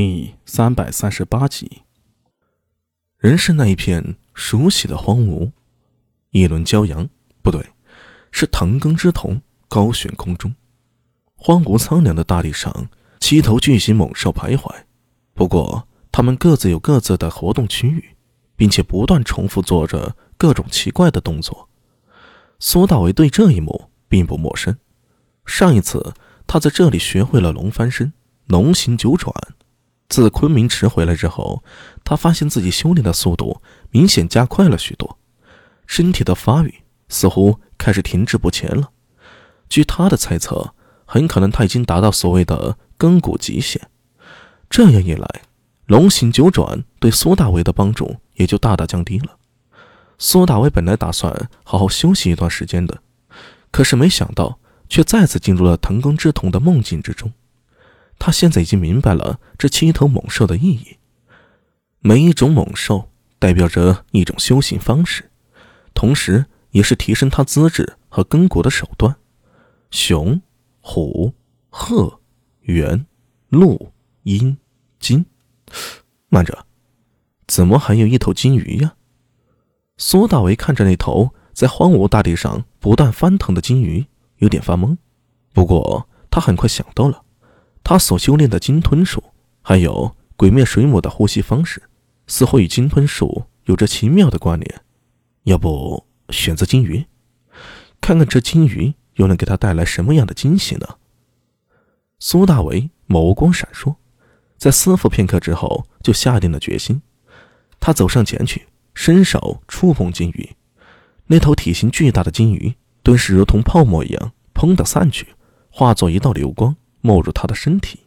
第三百三十八集。仍是那一片熟悉的荒芜，一轮骄阳，不对，是藤耕之瞳高悬空中。荒芜苍凉的大地上，七头巨型猛兽徘徊。不过，它们各自有各自的活动区域，并且不断重复做着各种奇怪的动作。苏大为对这一幕并不陌生。上一次他在这里学会了龙翻身、龙行九转。自昆明池回来之后，他发现自己修炼的速度明显加快了许多，身体的发育似乎开始停滞不前了。据他的猜测，很可能他已经达到所谓的根骨极限。这样一来，龙行九转对苏大为的帮助也就大大降低了。苏大为本来打算好好休息一段时间的，可是没想到却再次进入了腾空之瞳的梦境之中。他现在已经明白了这七头猛兽的意义。每一种猛兽代表着一种修行方式，同时也是提升他资质和根骨的手段。熊、虎、鹤、猿、鹿、鹰、金，慢着，怎么还有一头金鱼呀？苏大为看着那头在荒芜大地上不断翻腾的金鱼，有点发懵。不过他很快想到了。他所修炼的金吞术，还有鬼灭水母的呼吸方式，似乎与金吞术有着奇妙的关联。要不选择金鱼，看看这金鱼又能给他带来什么样的惊喜呢？苏大为眸光闪烁，在思索片刻之后，就下定了决心。他走上前去，伸手触碰金鱼，那头体型巨大的金鱼顿时如同泡沫一样，砰的散去，化作一道流光。没入他的身体，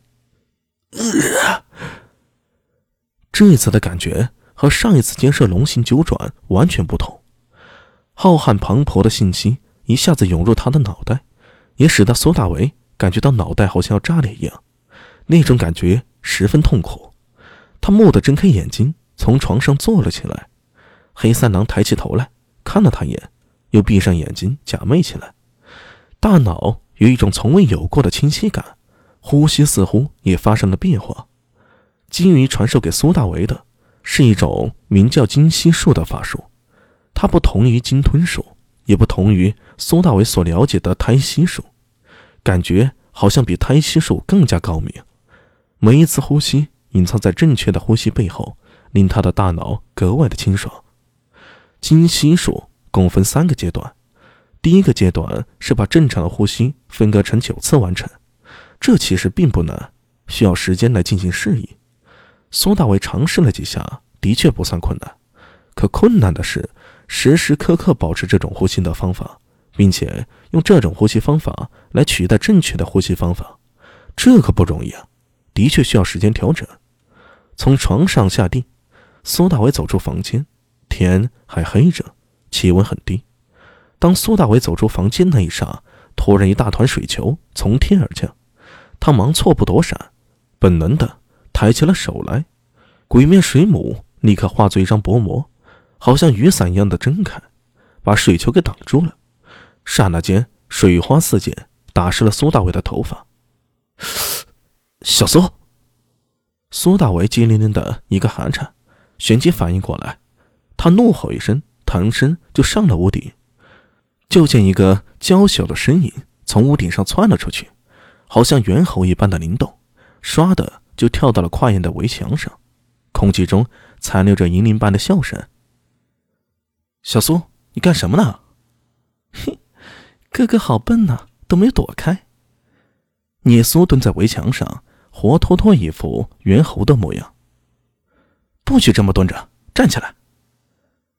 这一次的感觉和上一次监射龙行九转完全不同。浩瀚磅礴的信息一下子涌入他的脑袋，也使得苏大为感觉到脑袋好像要炸裂一样，那种感觉十分痛苦。他蓦地睁开眼睛，从床上坐了起来。黑三郎抬起头来看了他一眼，又闭上眼睛假寐起来，大脑有一种从未有过的清晰感。呼吸似乎也发生了变化。金鱼传授给苏大为的是一种名叫金吸术的法术，它不同于金吞术，也不同于苏大为所了解的胎息术，感觉好像比胎息术更加高明。每一次呼吸，隐藏在正确的呼吸背后，令他的大脑格外的清爽。金吸术共分三个阶段，第一个阶段是把正常的呼吸分割成九次完成。这其实并不难，需要时间来进行适应。苏大伟尝试了几下，的确不算困难。可困难的是，时时刻刻保持这种呼吸的方法，并且用这种呼吸方法来取代正确的呼吸方法，这可不容易啊！的确需要时间调整。从床上下地，苏大伟走出房间，天还黑着，气温很低。当苏大伟走出房间那一刹，突然一大团水球从天而降。他忙错步躲闪，本能的抬起了手来，鬼面水母立刻化作一张薄膜，好像雨伞一样的睁开，把水球给挡住了。刹那间，水花四溅，打湿了苏大伟的头发。小苏，苏大伟机灵灵的一个寒颤，旋即反应过来，他怒吼一声，腾身就上了屋顶。就见一个娇小的身影从屋顶上窜了出去。好像猿猴一般的灵动，唰的就跳到了跨院的围墙上，空气中残留着银铃般的笑声。小苏，你干什么呢？嘿，哥哥好笨呐，都没有躲开。聂苏蹲在围墙上，活脱脱一副猿猴的模样。不许这么蹲着，站起来！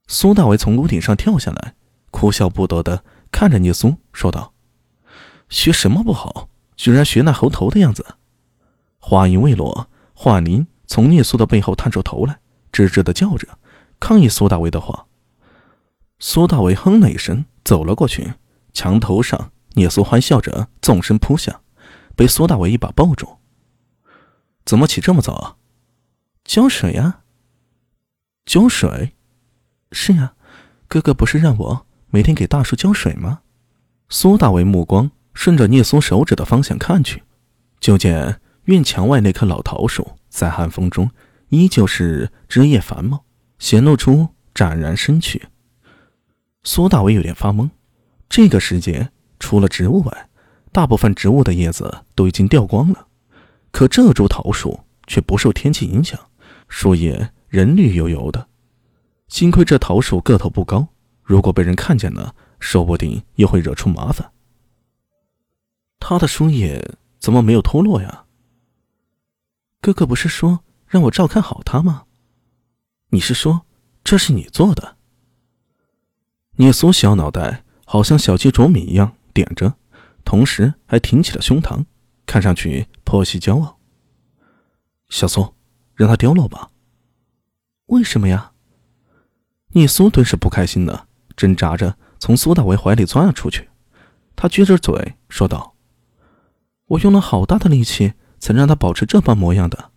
苏大伟从屋顶上跳下来，哭笑不得的看着聂苏说道：“学什么不好？”居然学那猴头的样子！话音未落，华宁从聂苏的背后探出头来，吱吱的叫着，抗议苏大为的话。苏大为哼了一声，走了过去。墙头上，聂苏欢笑着纵身扑下，被苏大为一把抱住。怎么起这么早啊？浇水呀。浇水？是呀，哥哥不是让我每天给大树浇水吗？苏大为目光。顺着聂苏手指的方向看去，就见院墙外那棵老桃树在寒风中依旧是枝叶繁茂，显露出湛然身躯。苏大伟有点发懵，这个时节除了植物外，大部分植物的叶子都已经掉光了，可这株桃树却不受天气影响，树叶仍绿油油的。幸亏这桃树个头不高，如果被人看见了，说不定又会惹出麻烦。他的树叶怎么没有脱落呀？哥哥不是说让我照看好他吗？你是说这是你做的？聂苏小脑袋好像小鸡啄米一样点着，同时还挺起了胸膛，看上去颇系骄傲。小苏，让它掉落吧。为什么呀？聂苏顿时不开心了，挣扎着从苏大为怀里钻了出去。他撅着嘴说道：“我用了好大的力气，才让他保持这般模样的。